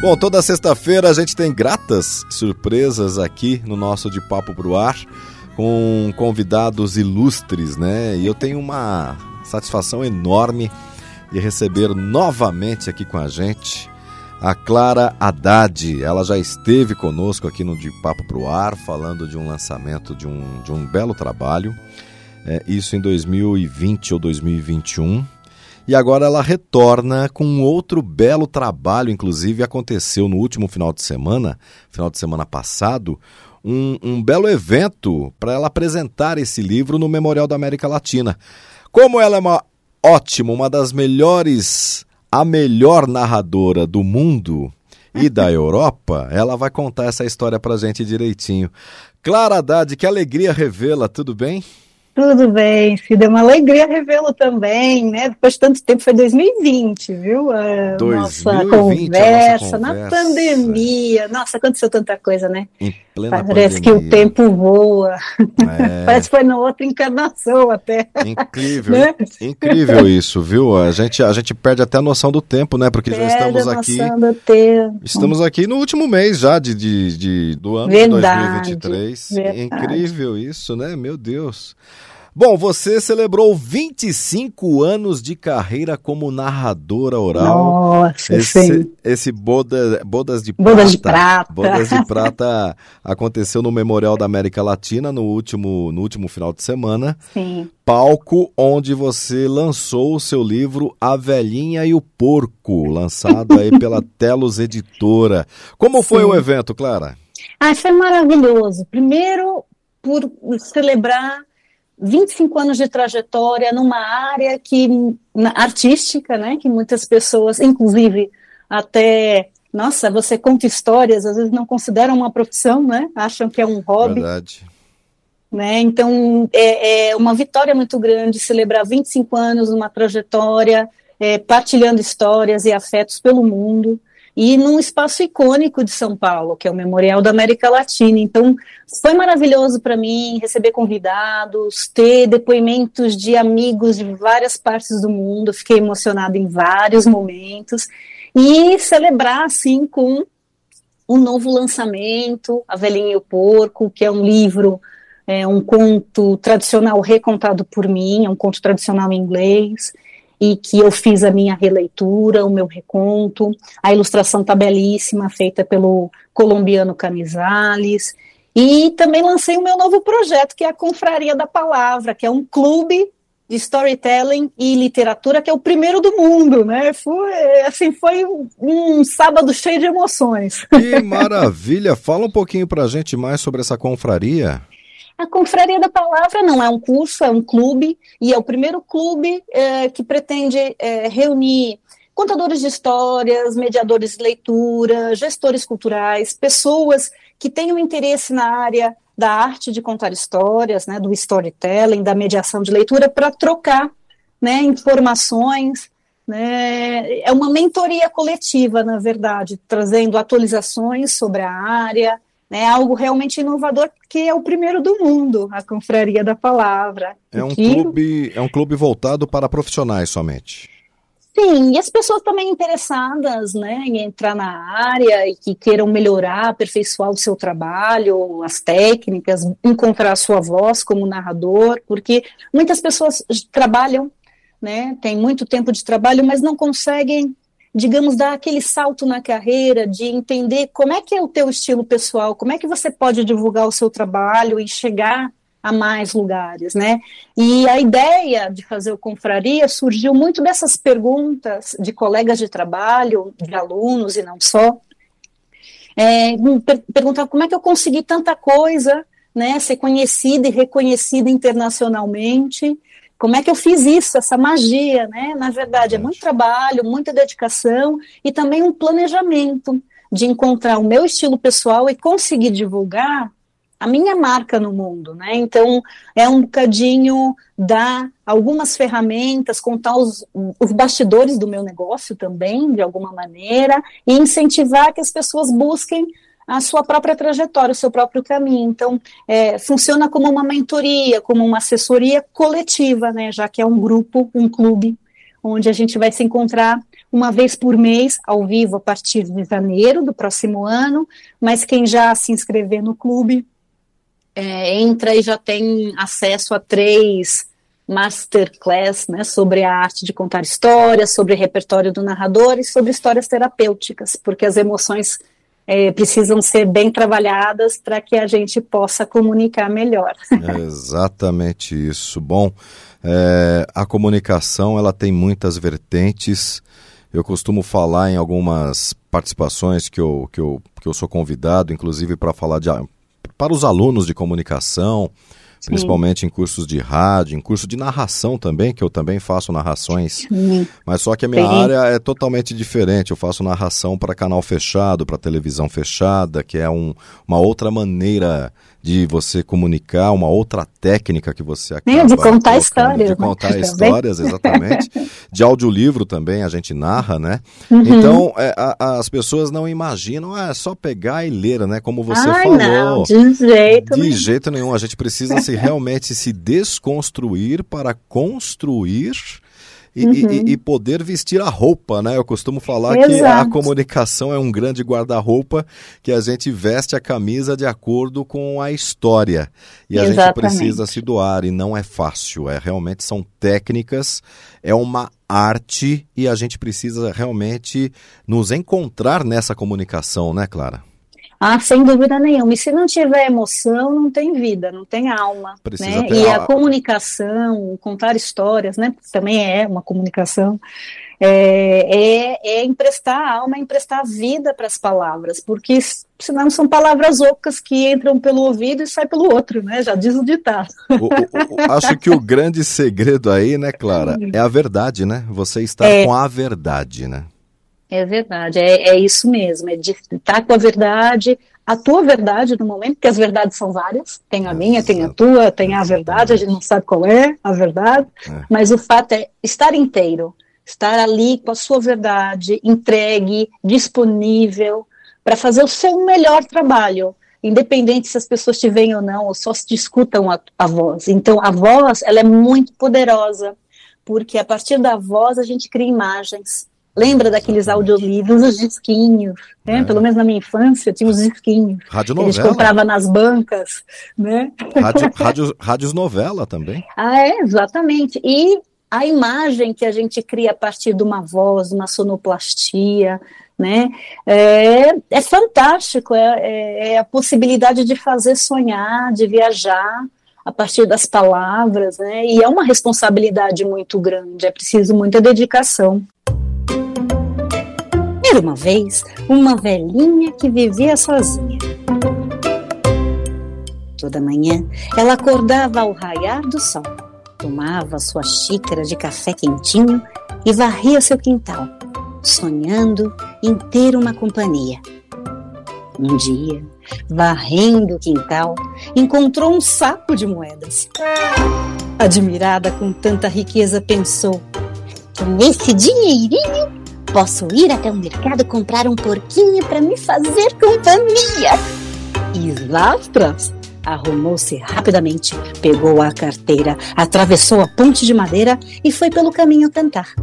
Bom, toda sexta-feira a gente tem gratas surpresas aqui no nosso De Papo Pro Ar, com convidados ilustres, né? E eu tenho uma satisfação enorme de receber novamente aqui com a gente a Clara Haddad. Ela já esteve conosco aqui no De Papo Pro Ar, falando de um lançamento de um, de um belo trabalho, é, isso em 2020 ou 2021. E agora ela retorna com um outro belo trabalho, inclusive aconteceu no último final de semana, final de semana passado, um, um belo evento para ela apresentar esse livro no Memorial da América Latina. Como ela é uma ótima, uma das melhores, a melhor narradora do mundo e da Europa, ela vai contar essa história para gente direitinho. Clara Haddad, que alegria revê-la, tudo bem? Tudo bem, Cida, é uma alegria revê-lo também, né? Depois de tanto tempo, foi 2020, viu? A 2020, nossa conversa, na pandemia. Nossa, aconteceu tanta coisa, né? Plena Parece pandemia. que o tempo voa. É. Parece que foi na outra encarnação até. Incrível, Né? incrível isso, viu? A gente, a gente perde até a noção do tempo, né? Porque já Perde estamos a aqui. noção do tempo. Estamos aqui no último mês já de, de, de- do ano Verdade, de 2023. verdade. Incrível isso, né? Meu Deus. Bom, você celebrou 25 anos de carreira como narradora oral. Nossa, sim. Esse, esse boda, Bodas de Bodas de Prata. Prata. Bodas de Prata aconteceu no Memorial da América Latina no último, no último final de semana. Sim. Palco onde você lançou o seu livro A Velhinha e o Porco, lançado aí pela Telos Editora. Como foi Sim. o evento, Clara? Ah, foi maravilhoso. Primeiro, por celebrar 25 anos de trajetória numa área que na- artística, né, que muitas pessoas, inclusive até, nossa, você conta histórias, às vezes não consideram uma profissão, né? Acham que é um hobby, Verdade. né? Então, é, é uma vitória muito grande celebrar 25 anos numa trajetória, é, partilhando histórias e afetos pelo mundo, e num espaço icônico de São Paulo, que é o Memorial da América Latina. Então, foi maravilhoso para mim receber convidados, ter depoimentos de amigos de várias partes do mundo, fiquei emocionada em vários momentos, e celebrar, assim, com um novo lançamento, A Velhinha e o Porco, que é um livro é um conto tradicional recontado por mim, é um conto tradicional em inglês, e que eu fiz a minha releitura, o meu reconto. A ilustração tá belíssima, feita pelo colombiano Canizales. E também lancei o meu novo projeto, que é a Confraria da Palavra, que é um clube de storytelling e literatura, que é o primeiro do mundo, né? Foi, assim, foi um, um sábado cheio de emoções. Que maravilha! Fala um pouquinho pra gente mais sobre essa confraria. A Confraria da Palavra não é um curso, é um clube, e é o primeiro clube eh, que pretende eh, reunir contadores de histórias, mediadores de leitura, gestores culturais, pessoas que tenham interesse na área da arte de contar histórias, né, do storytelling, da mediação de leitura, para trocar né, informações. Né, é uma mentoria coletiva, na verdade, trazendo atualizações sobre a área, né, algo realmente inovador, que é o primeiro do mundo, a Confraria da Palavra. É um Que- clube, é um clube voltado para profissionais somente. Sim, e as pessoas também interessadas né, em entrar na área e que queiram melhorar, aperfeiçoar o seu trabalho, as técnicas, encontrar a sua voz como narrador, porque muitas pessoas trabalham, né, têm muito tempo de trabalho, mas não conseguem, digamos, dar aquele salto na carreira de entender como é que é o teu estilo pessoal, como é que você pode divulgar o seu trabalho e chegar a mais lugares, né? E a ideia de fazer o Confraria surgiu muito dessas perguntas de colegas de trabalho, de alunos e não só. É, me per perguntar como é que eu consegui tanta coisa, né? Ser conhecida e reconhecida internacionalmente como é que eu fiz isso, essa magia, né? Na verdade, é muito trabalho, muita dedicação e também um planejamento de encontrar o meu estilo pessoal e conseguir divulgar a minha marca no mundo, né? Então é um bocadinho dar algumas ferramentas, contar os, os bastidores do meu negócio também, de alguma maneira, e incentivar que as pessoas busquem a sua própria trajetória, o seu próprio caminho. Então, é, funciona como uma mentoria, como uma assessoria coletiva, né? Já que é um grupo, um clube, onde a gente vai se encontrar uma vez por mês, ao vivo, a partir de janeiro do próximo ano, mas quem já se inscrever no clube é, entra e já tem acesso a três masterclass né, sobre a arte de contar histórias, sobre repertório do narrador e sobre histórias terapêuticas, porque as emoções é, precisam ser bem trabalhadas para que a gente possa comunicar melhor. É exatamente isso. Bom, é, a comunicação ela tem muitas vertentes. Eu costumo falar em algumas participações que eu, que eu, que eu sou convidado, inclusive para falar de para os alunos de comunicação, Sim. principalmente em cursos de rádio, em curso de narração também, que eu também faço narrações. Sim. Mas só que a minha Sim. área é totalmente diferente. Eu faço narração para canal fechado, para televisão fechada, que é um, uma outra maneira de você comunicar, uma outra técnica que você acaba de contar histórias. De né? contar histórias, exatamente. de audiolivro também a gente narra, né? Uhum. Então, é, a, as pessoas não imaginam, ah, é só pegar e ler, né? Como você Ai, falou. Não, de jeito De nenhum. jeito nenhum. A gente precisa se realmente se desconstruir para construir e, uhum. e, e, poder vestir a roupa, né? Eu costumo falar Exato. que a comunicação é um grande guarda-roupa que a gente veste a camisa de acordo com a história. E a Exatamente. gente precisa se doar e não é fácil. É realmente são técnicas, é uma arte e a gente precisa realmente nos encontrar nessa comunicação, né, Clara? Ah, sem dúvida nenhuma. E se não tiver emoção, não tem vida, não tem alma. Precisa né? E a comunicação, contar histórias, né? Também é uma comunicação. É, é, é emprestar a alma, é emprestar a vida para as palavras, porque senão são palavras ocas que entram pelo ouvido e saem pelo outro, né? Já diz o ditado. O, o, acho que o grande segredo aí, né, Clara, é a verdade, né? Você estar é, com a verdade, né? É verdade, é, é isso mesmo, é de estar com a verdade, a tua verdade no momento, porque as verdades são várias, tem a minha, tem a tua, tem a verdade, a gente não sabe qual é a verdade, é. mas o fato é estar inteiro, estar ali com a sua verdade, entregue, disponível, para fazer o seu melhor trabalho, independente se as pessoas te veem ou não, ou só se discutam a, a voz. Então, a voz, ela é muito poderosa, porque a partir da voz a gente cria imagens, Lembra daqueles audiolivros, os disquinhos, né? É. Pelo menos na minha infância tinha os disquinhos. Rádio novela. A gente comprava nas bancas, né? Rádio, rádio, rádios novela também. Ah, é, exatamente. E a imagem que a gente cria a partir de uma voz, uma sonoplastia, né? É, é fantástico, é, é, é a possibilidade de fazer sonhar, de viajar a partir das palavras, né? E é uma responsabilidade muito grande, é preciso muita dedicação. Era uma vez uma velhinha que vivia sozinha. Toda manhã ela acordava ao raiar do sol, tomava sua xícara de café quentinho e varria seu quintal, sonhando em ter uma companhia. Um dia, varrendo o quintal, encontrou um saco de moedas. Admirada com tanta riqueza, pensou: com esse dinheirinho Posso ir até o mercado comprar um porquinho para me fazer companhia. E lá atrás, arrumou-se rapidamente, pegou a carteira, atravessou a ponte de madeira e foi pelo caminho cantar.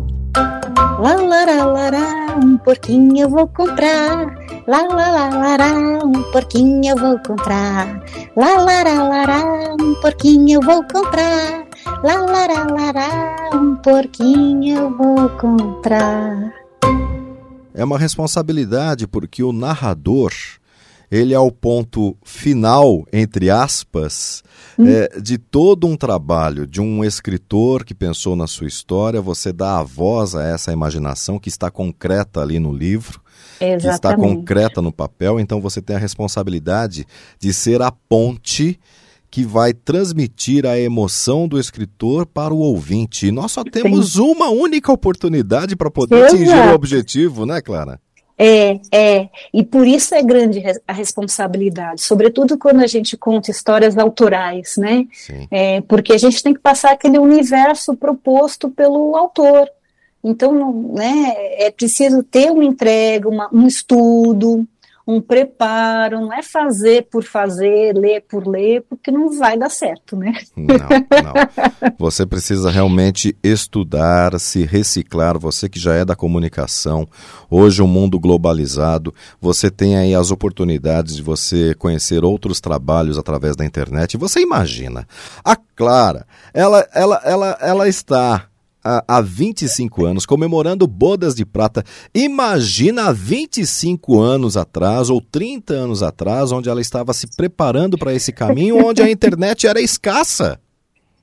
Lá, lá, lá, lá, um porquinho eu vou comprar. Lá, lá, lá, lá, lá, um porquinho eu vou comprar. Lá, lá, lá, lá, lá, um porquinho eu vou comprar. Lá, lá, lá, lá, lá, um porquinho eu vou comprar é uma responsabilidade porque o narrador ele é o ponto final, entre aspas, hum. é, de todo um trabalho de um escritor que pensou na sua história. Você dá a voz a essa imaginação que está concreta ali no livro, Exatamente. que está concreta no papel. Então você tem a responsabilidade de ser a ponte que vai transmitir a emoção do escritor para o ouvinte. E nós só temos Sim. uma única oportunidade para poder Exato. atingir o objetivo, né, Clara? É, é, e por isso é grande a responsabilidade, sobretudo quando a gente conta histórias autorais, né? É, porque a gente tem que passar aquele universo proposto pelo autor. Então, né, é preciso ter uma entrega, uma, um estudo, um preparo, não é fazer por fazer, ler por ler, porque não vai dar certo, né? Não, não. Você precisa realmente estudar, se reciclar, você que já é da comunicação, hoje o um mundo globalizado, você tem aí as oportunidades de você conhecer outros trabalhos através da internet. Você imagina, a Clara, ela, ela, ela, ela está há 25 anos, comemorando bodas de prata. Imagina há 25 anos atrás, ou 30 anos atrás, onde ela estava se preparando para esse caminho, onde a internet era escassa.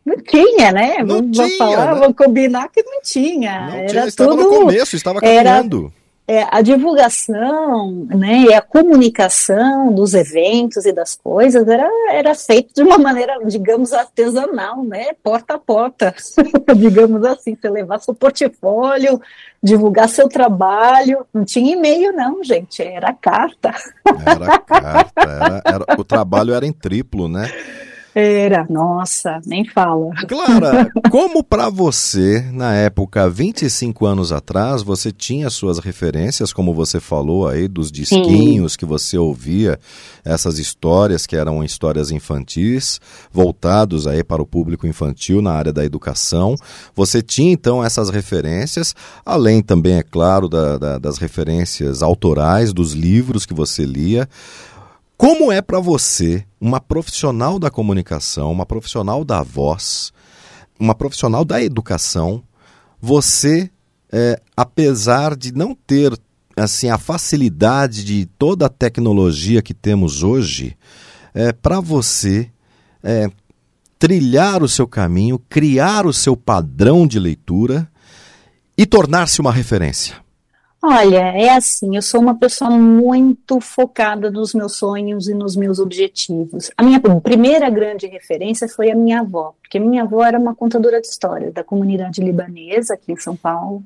Não tinha, né? Não vamos tinha, falar, né? vamos combinar que não tinha. Não era tinha, estava tudo, no começo, estava caminhando. Era é, a divulgação né, e a comunicação dos eventos e das coisas era, era feito de uma maneira, digamos, artesanal, né, porta a porta, digamos assim, você levar seu portfólio, divulgar seu trabalho, não tinha e-mail não, gente, era carta. Era carta, era, era, o trabalho era em triplo, né? Era, nossa, nem fala. Clara, como para você, na época, 25 anos atrás, você tinha suas referências, como você falou aí, dos disquinhos Sim. que você ouvia, essas histórias que eram histórias infantis, voltados aí para o público infantil na área da educação. Você tinha então essas referências, além também, é claro, da, da, das referências autorais dos livros que você lia. Como é para você, uma profissional da comunicação, uma profissional da voz, uma profissional da educação, você, é, apesar de não ter assim a facilidade de toda a tecnologia que temos hoje, é, para você é, trilhar o seu caminho, criar o seu padrão de leitura e tornar-se uma referência? Olha, é assim, eu sou uma pessoa muito focada nos meus sonhos e nos meus objetivos. A minha primeira grande referência foi a minha avó, porque minha avó era uma contadora de histórias da comunidade libanesa aqui em São Paulo,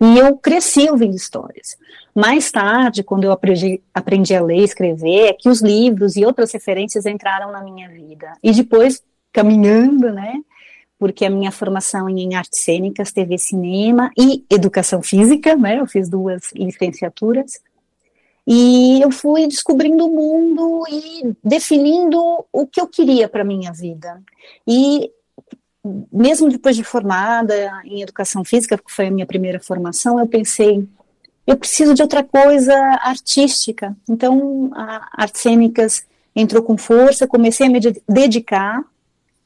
e eu cresci ouvindo histórias. Mais tarde, quando eu aprendi, aprendi a ler e escrever, é que os livros e outras referências entraram na minha vida. E depois, caminhando, né, porque a minha formação em artes cênicas, TV cinema e educação física, né? Eu fiz duas licenciaturas. E eu fui descobrindo o mundo e definindo o que eu queria para minha vida. E mesmo depois de formada em educação física, que foi a minha primeira formação, eu pensei, eu preciso de outra coisa artística. Então, a artes cênicas entrou com força, comecei a me dedicar,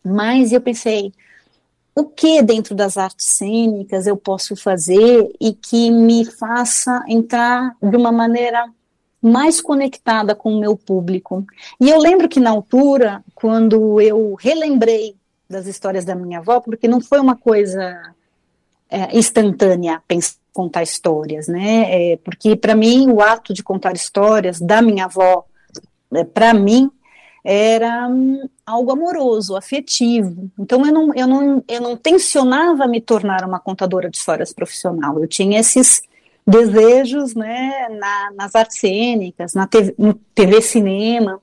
mas eu pensei, o que dentro das artes cênicas eu posso fazer e que me faça entrar de uma maneira mais conectada com o meu público. E eu lembro que na altura, quando eu relembrei das histórias da minha avó, porque não foi uma coisa é, instantânea pensar, contar histórias, né? É, porque para mim o ato de contar histórias da minha avó, é, para mim era hum, algo amoroso, afetivo. Então eu não, eu, não, eu não tensionava me tornar uma contadora de histórias profissional. Eu tinha esses desejos né, na, nas artes cênicas, na TV, no TV cinema,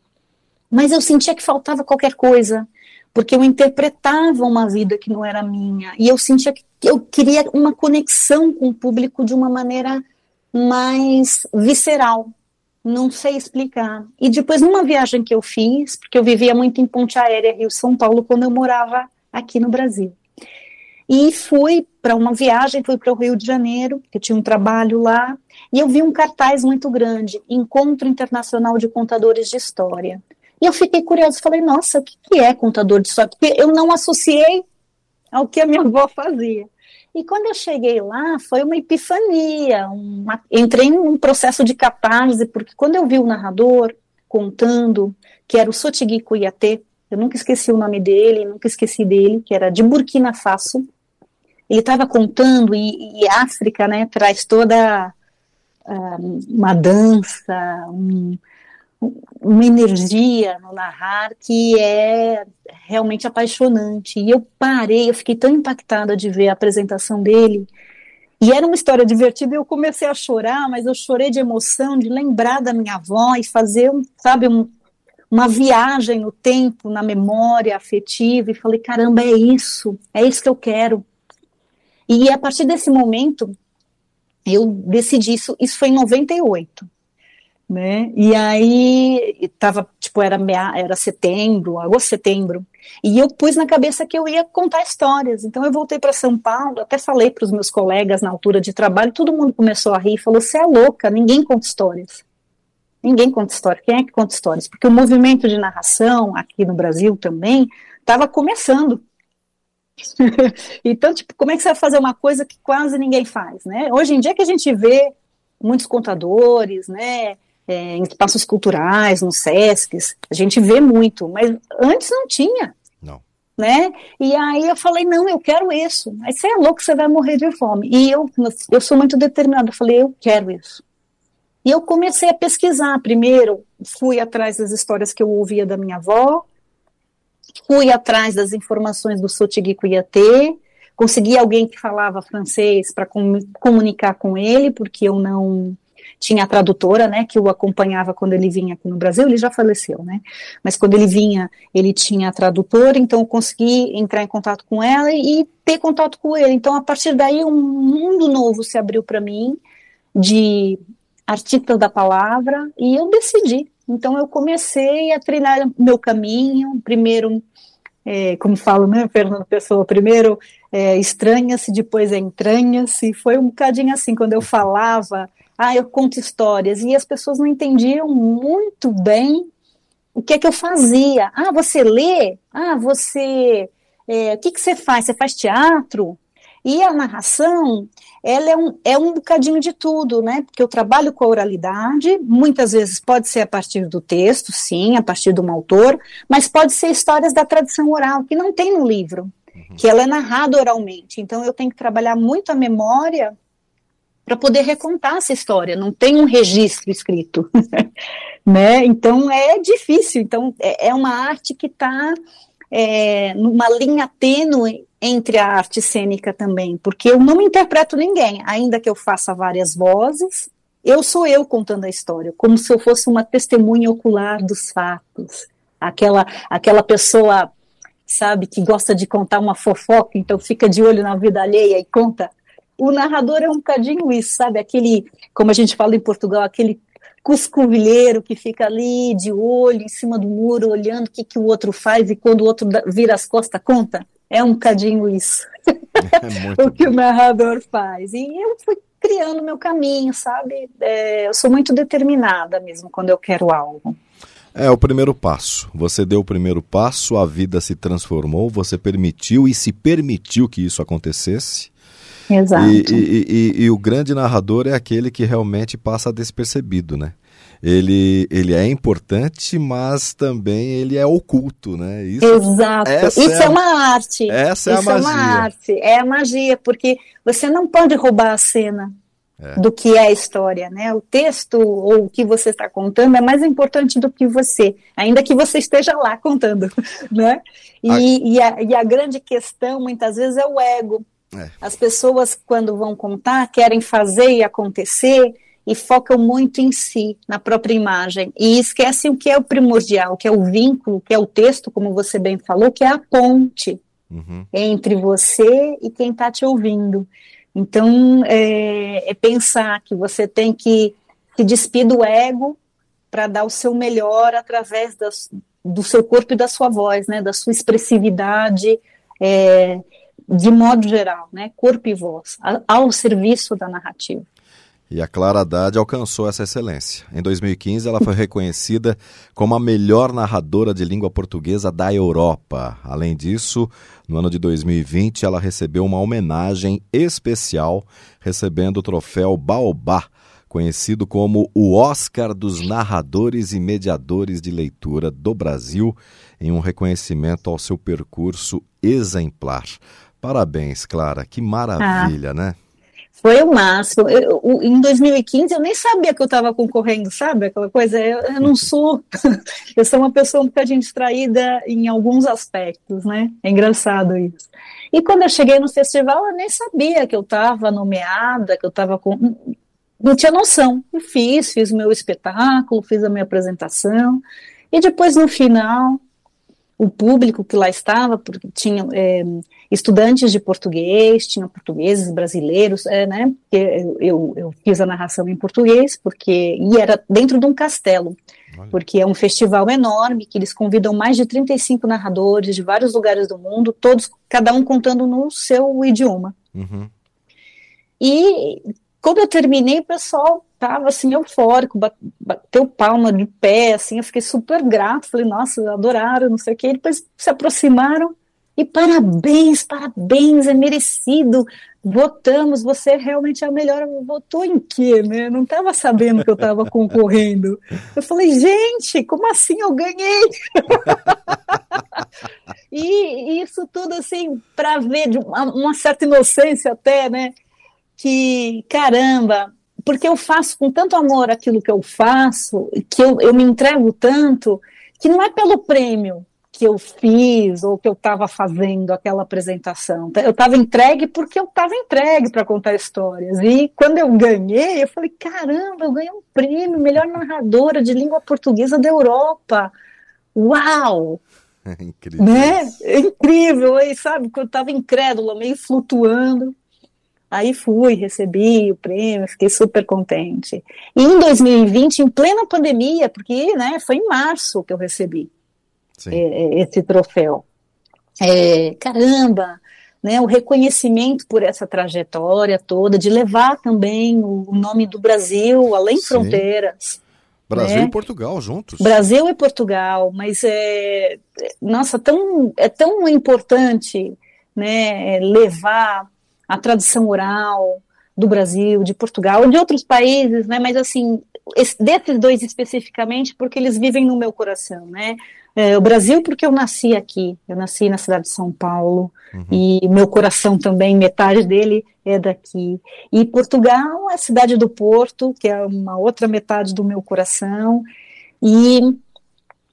mas eu sentia que faltava qualquer coisa, porque eu interpretava uma vida que não era minha, e eu sentia que eu queria uma conexão com o público de uma maneira mais visceral, não sei explicar. E depois, numa viagem que eu fiz, porque eu vivia muito em Ponte Aérea, Rio-São Paulo, quando eu morava aqui no Brasil. E fui para uma viagem, fui para o Rio de Janeiro, que eu tinha um trabalho lá, e eu vi um cartaz muito grande, Encontro Internacional de Contadores de História. E eu fiquei curiosa, falei, nossa, o que é contador de história? Porque eu não associei ao que a minha avó fazia. E quando eu cheguei lá, foi uma epifania. Uma, entrei em um processo de catarse, porque quando eu vi o narrador contando que era o Sotigui Cuiatê, eu nunca esqueci o nome dele, nunca esqueci dele, que era de Burkina Faso. Ele estava contando, e, e África né, traz toda uh, uma dança, um, uma energia no narrar que é realmente apaixonante. E eu parei, eu fiquei tão impactada de ver a apresentação dele. E era uma história divertida, eu comecei a chorar, mas eu chorei de emoção, de lembrar da minha avó e fazer, sabe, um, uma viagem no tempo, na memória afetiva, e falei, caramba, é isso, é isso que eu quero. E a partir desse momento, eu decidi isso, isso foi em 98 né? E aí tava, tipo, era mea, era setembro, agosto, setembro. E eu pus na cabeça que eu ia contar histórias. Então eu voltei para São Paulo, até falei para os meus colegas na altura de trabalho, todo mundo começou a rir, falou: "Você é louca, ninguém conta histórias". Ninguém conta história. Quem é que conta histórias? Porque o movimento de narração aqui no Brasil também estava começando. então, tipo, como é que você vai fazer uma coisa que quase ninguém faz, né? Hoje em dia que a gente vê muitos contadores, né? É, em espaços culturais, nos SESCs, a gente vê muito, mas antes não tinha. Não. Né? E aí eu falei, não, eu quero isso. Aí você é louco, você vai morrer de fome. E eu, eu sou muito determinada, eu falei, eu quero isso. E eu comecei a pesquisar. Primeiro, fui atrás das histórias que eu ouvia da minha avó, fui atrás das informações do Sotigui Cuiatê, consegui alguém que falava francês para com, comunicar com ele, porque eu não tinha a tradutora, né, que o acompanhava quando ele vinha aqui no Brasil, ele já faleceu, né, mas quando ele vinha, ele tinha a tradutora, então eu consegui entrar em contato com ela e ter contato com ele, então a partir daí um mundo novo se abriu para mim, de artista da palavra, e eu decidi, então eu comecei a treinar meu caminho, primeiro é, como falo, né, Fernando Pessoa, primeiro é, estranha-se, depois é entranha-se, foi um bocadinho assim, quando eu falava ah, eu conto histórias, e as pessoas não entendiam muito bem o que é que eu fazia. Ah, você lê? Ah, você. É, o que, que você faz? Você faz teatro? E a narração, ela é um, é um bocadinho de tudo, né? Porque eu trabalho com a oralidade, muitas vezes pode ser a partir do texto, sim, a partir de um autor, mas pode ser histórias da tradição oral, que não tem no livro, uhum. que ela é narrada oralmente. Então eu tenho que trabalhar muito a memória para poder recontar essa história, não tem um registro escrito, né? Então é difícil. Então é, é uma arte que está é, numa linha tênue entre a arte cênica também, porque eu não interpreto ninguém, ainda que eu faça várias vozes, eu sou eu contando a história, como se eu fosse uma testemunha ocular dos fatos, aquela aquela pessoa sabe que gosta de contar uma fofoca, então fica de olho na vida alheia e conta o narrador é um bocadinho isso, sabe? Aquele, como a gente fala em Portugal, aquele cuscovilheiro que fica ali de olho em cima do muro, olhando o que, que o outro faz e quando o outro vira as costas, conta. É um bocadinho isso. É o que o narrador faz. E eu fui criando meu caminho, sabe? É, eu sou muito determinada mesmo quando eu quero algo. É o primeiro passo. Você deu o primeiro passo, a vida se transformou, você permitiu e se permitiu que isso acontecesse. Exato. E, e, e, e, o grande narrador é aquele que realmente passa despercebido, né? Ele, ele é importante, mas também ele é oculto, né? Isso, Exato. Isso é, é, uma arte. Essa é Isso a magia. é uma arte. É a magia, porque você não pode roubar a cena. É. do que é a história, né? O texto ou o que você está contando é mais importante do que você, ainda que você esteja lá contando, né? E a... E, a, e a grande questão muitas vezes é o ego, é. As pessoas, quando vão contar, querem fazer e acontecer e focam muito em si, na própria imagem, e esquecem o que é o primordial, que é o vínculo, que é o texto, como você bem falou, que é a ponte uhum. entre você e quem está te ouvindo. Então, é, é, pensar que você tem que se despir do ego para dar o seu melhor através das, do seu corpo e da sua voz, né, da sua expressividade, é, de modo geral, né, corpo e voz, ao serviço da narrativa. E a Clara Haddad alcançou essa excelência. Em 2015, ela foi reconhecida como a melhor narradora de língua portuguesa da Europa. Além disso, no ano de 2020, ela recebeu uma homenagem especial, recebendo o troféu Baobá, conhecido como o Oscar dos Narradores e Mediadores de Leitura do Brasil, em um reconhecimento ao seu percurso exemplar. Parabéns, Clara. Que maravilha, ah, né? Foi o máximo. Eu, eu, em 2015 eu nem sabia que eu estava concorrendo, sabe? Aquela coisa, eu, eu, não sou. eu sou uma pessoa um bocadinho distraída em alguns aspectos, né? É engraçado isso. E quando eu cheguei no festival, eu nem sabia que eu estava nomeada, que eu estava com. Não tinha noção. E fiz, fiz o meu espetáculo, fiz a minha apresentação. E depois, no final, o público que lá estava, porque tinha é, estudantes de português, tinha portugueses brasileiros, é, né? Eu, eu, eu, fiz a narração em português, porque e era dentro de um castelo, Olha. porque é um festival enorme que eles convidam mais de 35 narradores de vários lugares do mundo, todos, cada um contando no seu idioma. Uhum. E quando eu terminei, o pessoal tava assim eufórico, bateu palma de pé, assim, eu fiquei super grato, falei, nossa, adoraram, não sei o que, e depois se aproximaram e parabéns, parabéns, é merecido, votamos, você realmente é a melhor, votou em quê, né, não estava sabendo que eu estava concorrendo, eu falei, gente, como assim eu ganhei? e, isso tudo assim, para ver de uma, uma certa inocência até, né, que, caramba, porque eu faço com tanto amor aquilo que eu faço, que eu, eu me entrego tanto, que não é pelo prêmio que eu fiz ou que eu estava fazendo aquela apresentação. Eu estava entregue porque eu estava entregue para contar histórias. E quando eu ganhei, eu falei: caramba, eu ganhei um prêmio, melhor narradora de língua portuguesa da Europa. Uau! É incrível. Né? É incrível, e sabe, quando eu estava incrédula, meio flutuando. Aí fui, recebi o prêmio, fiquei super contente. E em 2020, em plena pandemia, porque né, foi em março que eu recebi é, é, esse troféu. É, caramba, né, o reconhecimento por essa trajetória toda, de levar também o nome do Brasil além Sim. fronteiras. Brasil né? e Portugal juntos. Brasil e Portugal, mas é, nossa, tão, é tão importante né, levar a tradição oral do Brasil, de Portugal, de outros países, né? Mas assim, desses dois especificamente, porque eles vivem no meu coração, né? É, o Brasil, porque eu nasci aqui, eu nasci na cidade de São Paulo, uhum. e meu coração também, metade dele é daqui. E Portugal é a cidade do Porto, que é uma outra metade do meu coração, e,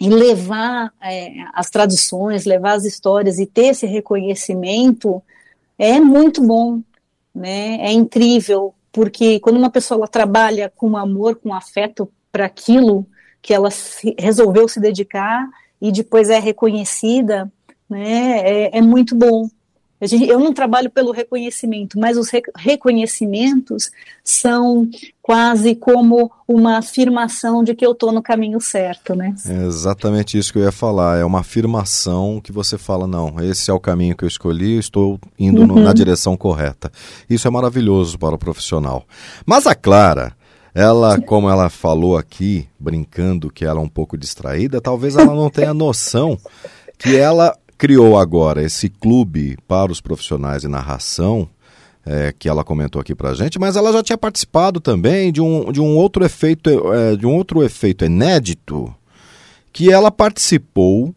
e levar é, as tradições, levar as histórias e ter esse reconhecimento é muito bom, né? É incrível, porque quando uma pessoa trabalha com amor, com afeto para aquilo que ela se, resolveu se dedicar e depois é reconhecida, né? É, é muito bom. Eu não trabalho pelo reconhecimento, mas os reconhecimentos são quase como uma afirmação de que eu estou no caminho certo, né? É exatamente isso que eu ia falar. É uma afirmação que você fala, não, esse é o caminho que eu escolhi, estou indo uhum. no, na direção correta. Isso é maravilhoso para o profissional. Mas a Clara, ela, como ela falou aqui, brincando que ela é um pouco distraída, talvez ela não tenha noção que ela criou agora esse clube para os profissionais de narração, é, que ela comentou aqui para gente, mas ela já tinha participado também de um, de um outro efeito é, de um outro efeito inédito, que ela participou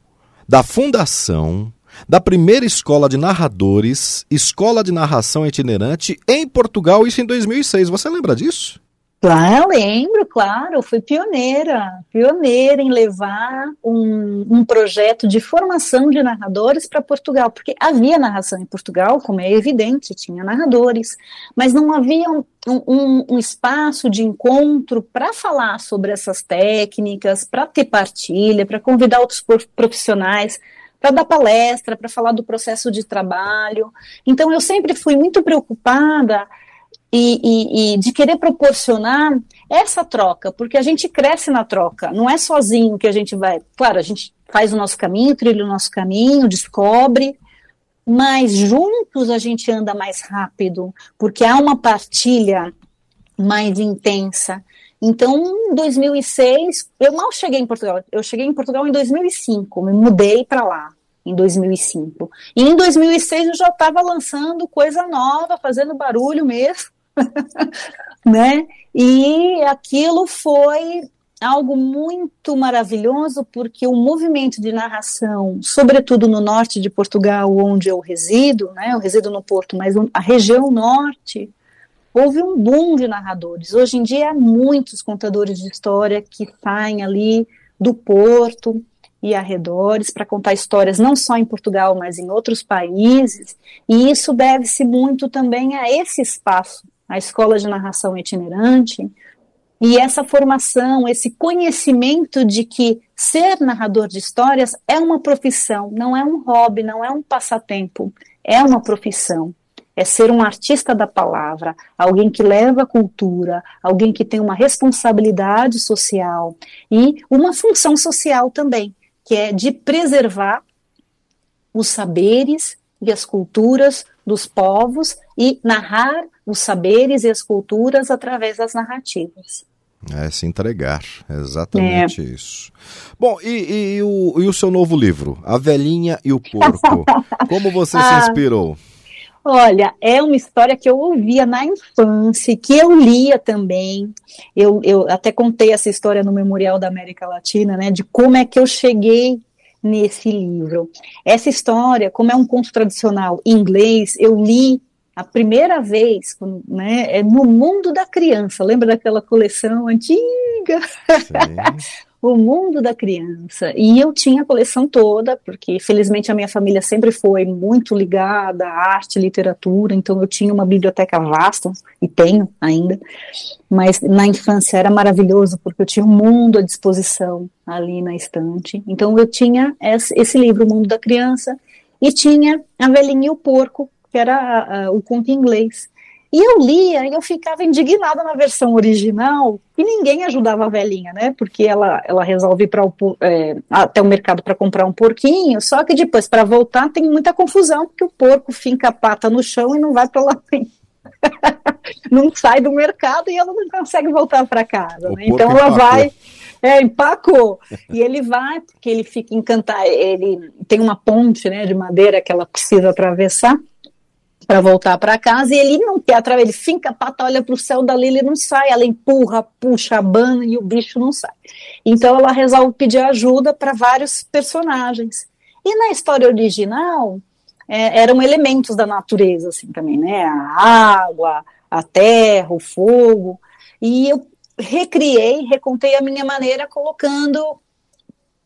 da fundação da primeira escola de narradores, escola de narração itinerante em Portugal, isso em 2006. Você lembra disso? Claro, lembro, claro, fui pioneira, pioneira em levar um, um projeto de formação de narradores para Portugal, porque havia narração em Portugal, como é evidente, tinha narradores, mas não havia um, um, um espaço de encontro para falar sobre essas técnicas, para ter partilha, para convidar outros profissionais para dar palestra, para falar do processo de trabalho. Então, eu sempre fui muito preocupada e, e, e, de querer proporcionar essa troca, porque a gente cresce na troca, não é sozinho que a gente vai. Claro, a gente faz o nosso caminho, trilha o nosso caminho, descobre, mas juntos a gente anda mais rápido, porque há uma partilha mais intensa. Então, em 2006, eu mal cheguei em Portugal. Eu cheguei em Portugal em 2005, me mudei para lá em 2005. E em 2006 eu já estava lançando coisa nova, fazendo barulho mesmo. né? E aquilo foi algo muito maravilhoso, porque o movimento de narração, sobretudo no norte de Portugal, onde eu resido, né? Eu resido no Porto, mas a região norte houve um boom de narradores. Hoje em dia há muitos contadores de história que saem ali do Porto e arredores para contar histórias não só em Portugal, mas em outros países, e isso deve-se muito também a esse espaço, a Escola de Narração Itinerante, e essa formação, esse conhecimento de que ser narrador de histórias é uma profissão, não é um hobby, não é um passatempo, é uma profissão. É ser um artista da palavra, alguém que leva a cultura, alguém que tem uma responsabilidade social e uma função social também, que é de preservar os saberes e as culturas dos povos e narrar os saberes e as culturas através das narrativas. É se entregar, exatamente é. isso. Bom, e, e, o, e o seu novo livro, A Velhinha e o Porco? Como você ah, se inspirou? Olha, é uma história que eu ouvia na infância, que eu lia também. Eu, eu até contei essa história no Memorial da América Latina, né, de como é que eu cheguei nesse livro. Essa história, como é um conto tradicional em inglês, eu li a primeira vez, né, é no mundo da criança. Lembra daquela coleção antiga? o mundo da criança. E eu tinha a coleção toda, porque felizmente a minha família sempre foi muito ligada à arte e literatura, então eu tinha uma biblioteca vasta, e tenho ainda, mas na infância era maravilhoso, porque eu tinha um mundo à disposição ali na estante. Então eu tinha esse livro, O Mundo da Criança, e tinha A Velhinha e o Porco, que era o conto em inglês. E eu lia e eu ficava indignada na versão original e ninguém ajudava a velhinha, né? Porque ela, ela resolve ir o, é, até o mercado para comprar um porquinho, só que depois para voltar tem muita confusão, porque o porco finca a pata no chão e não vai para lá. não sai do mercado e ela não consegue voltar para casa. Né? Então ela empacou. vai. É, empacou. E ele vai, porque ele fica encantado. Ele tem uma ponte né, de madeira que ela precisa atravessar para voltar para casa e ele não quer através, ele finca a pata, olha para o céu dali, ele não sai, ela empurra, puxa, abana e o bicho não sai. Então ela resolve pedir ajuda para vários personagens. E na história original é, eram elementos da natureza assim também, né? A água, a terra, o fogo. E eu recriei, recontei a minha maneira colocando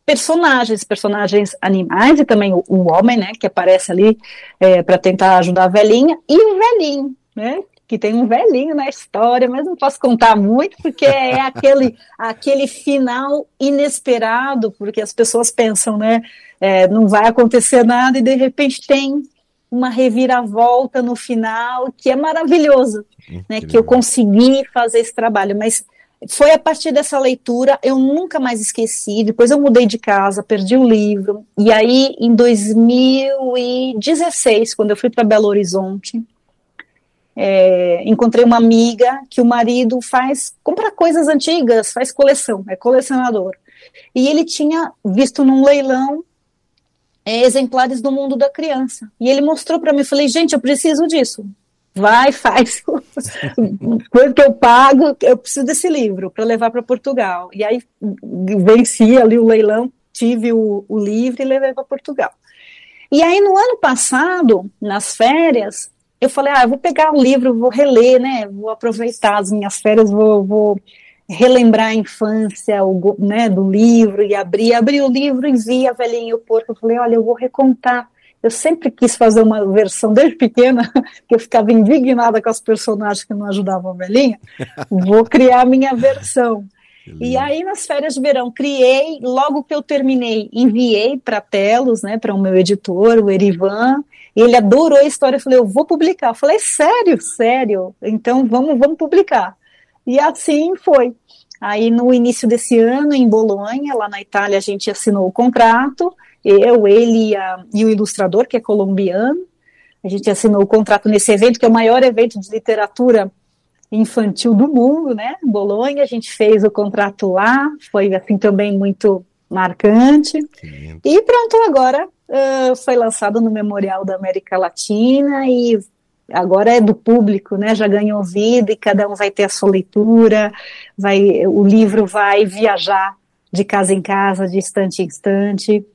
personagens, personagens animais e também o, o homem, né, que aparece ali é, para tentar ajudar a velhinha, e o velhinho, né, que tem um velhinho na história, mas não posso contar muito porque é aquele, aquele final inesperado, porque as pessoas pensam, né, é, não vai acontecer nada e de repente tem uma reviravolta no final que é maravilhoso, né, que eu consegui fazer esse trabalho, mas foi a partir dessa leitura, eu nunca mais esqueci. Depois eu mudei de casa, perdi o livro. E aí, em 2016, quando eu fui para Belo Horizonte, é, encontrei uma amiga que o marido faz, compra coisas antigas, faz coleção, é colecionador. E ele tinha visto num leilão é, exemplares do mundo da criança. E ele mostrou para mim, falei, gente, eu preciso disso vai, faz quanto que eu pago, eu preciso desse livro para levar para Portugal. E aí venci ali o leilão, tive o, o livro e levei para Portugal. E aí no ano passado, nas férias, eu falei, ah, eu vou pegar o livro, vou reler, né, vou aproveitar as minhas férias, vou, vou relembrar a infância o, né, do livro e abrir, abri o livro e vi a velhinha e o porco, eu falei, olha, eu vou recontar eu sempre quis fazer uma versão desde pequena, que eu ficava indignada com as personagens que não ajudavam a velhinha. Vou criar a minha versão. E aí, nas férias de verão, criei, logo que eu terminei, enviei para Telos, né, para o meu editor, o Erivan, e ele adorou a história. Eu falei, eu vou publicar. Eu falei, sério, sério? Então vamos, vamos publicar. E assim foi. Aí, no início desse ano, em Bolonha, lá na Itália, a gente assinou o contrato eu, ele e, a, e o ilustrador, que é colombiano. A gente assinou o contrato nesse evento, que é o maior evento de literatura infantil do mundo, né? Bolonha, a gente fez o contrato lá, foi assim também muito marcante. E pronto, agora uh, foi lançado no Memorial da América Latina e agora é do público, né? Já ganhou vida e cada um vai ter a sua leitura, vai, o livro vai viajar de casa em casa, de instante em instante.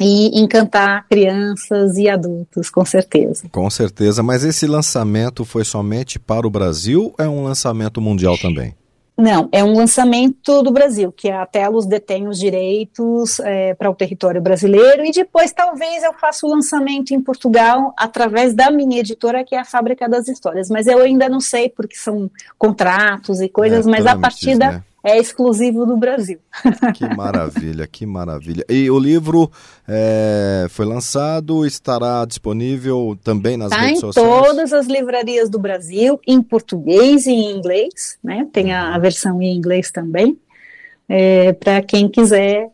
E encantar crianças e adultos, com certeza. Com certeza, mas esse lançamento foi somente para o Brasil ou é um lançamento mundial também? Não, é um lançamento do Brasil, que a Telos detém os direitos é, para o território brasileiro e depois talvez eu faça o lançamento em Portugal através da minha editora, que é a Fábrica das Histórias. Mas eu ainda não sei, porque são contratos e coisas, é, mas a partida né? É exclusivo do Brasil. Que maravilha, que maravilha. E o livro é, foi lançado, estará disponível também nas tá redes sociais? em todas as livrarias do Brasil, em português e em inglês, né? Tem a, a versão em inglês também. É, Para quem quiser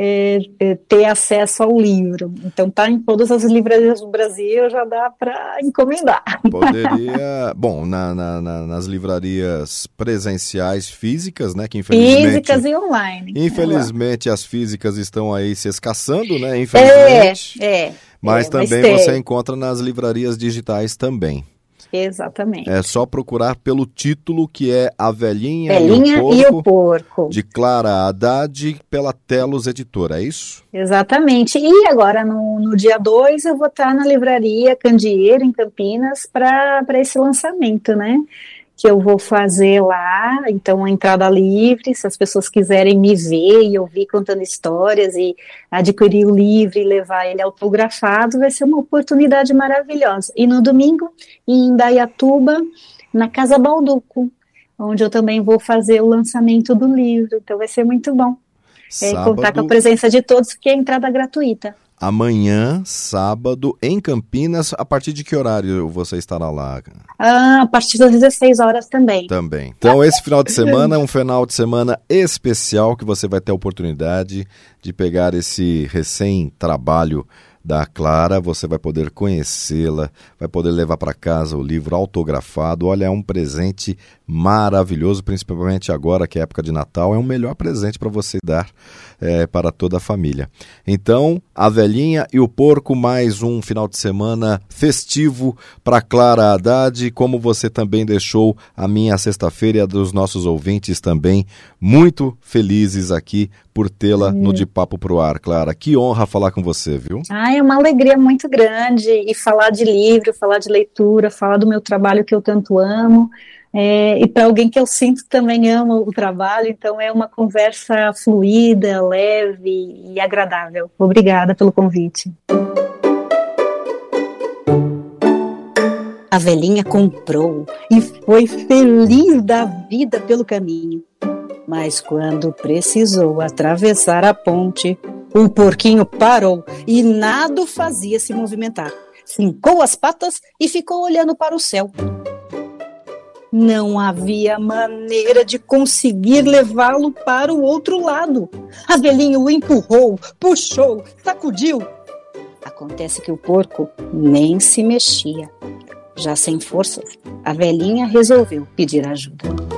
é, é, ter acesso ao livro. Então tá em todas as livrarias do Brasil, já dá para encomendar. Poderia, bom, na, na, na, nas livrarias presenciais físicas, né, que infelizmente físicas e online. Infelizmente é. as físicas estão aí se escassando, né, infelizmente. É, é. Mas é, também mas você encontra nas livrarias digitais também. Exatamente. É só procurar pelo título que é A Velhinha, Velhinha e, o Porco, e o Porco, de Clara Haddad, pela Telos Editora, é isso? Exatamente. E agora, no, no dia 2, eu vou estar na livraria Candeeiro, em Campinas, para esse lançamento, né? Que eu vou fazer lá, então a entrada livre, se as pessoas quiserem me ver e ouvir contando histórias e adquirir o livro e levar ele autografado, vai ser uma oportunidade maravilhosa. E no domingo, em Indaiatuba, na Casa Balduco, onde eu também vou fazer o lançamento do livro, então vai ser muito bom. É, contar com a presença de todos, que é entrada gratuita amanhã, sábado, em Campinas. A partir de que horário você estará lá? Ah, a partir das 16 horas também. Também. Então, esse final de semana é um final de semana especial que você vai ter a oportunidade de pegar esse recém-trabalho da Clara, você vai poder conhecê-la, vai poder levar para casa o livro autografado. Olha, é um presente maravilhoso, principalmente agora que é época de Natal, é um melhor presente para você dar é, para toda a família. Então, a velhinha e o porco, mais um final de semana festivo para Clara Haddad, como você também deixou a minha sexta-feira e a dos nossos ouvintes também muito felizes aqui por tê-la no De Papo Pro Ar, Clara. Que honra falar com você, viu? Ah, é uma alegria muito grande e falar de livro, falar de leitura, falar do meu trabalho que eu tanto amo. É, e para alguém que eu sinto também ama o trabalho, então é uma conversa fluida, leve e agradável. Obrigada pelo convite. A velhinha comprou e foi feliz da vida pelo caminho. Mas quando precisou atravessar a ponte, o porquinho parou e nada fazia se movimentar. Fincou as patas e ficou olhando para o céu. Não havia maneira de conseguir levá-lo para o outro lado. A velhinha o empurrou, puxou, sacudiu. Acontece que o porco nem se mexia. Já sem forças, a velhinha resolveu pedir ajuda.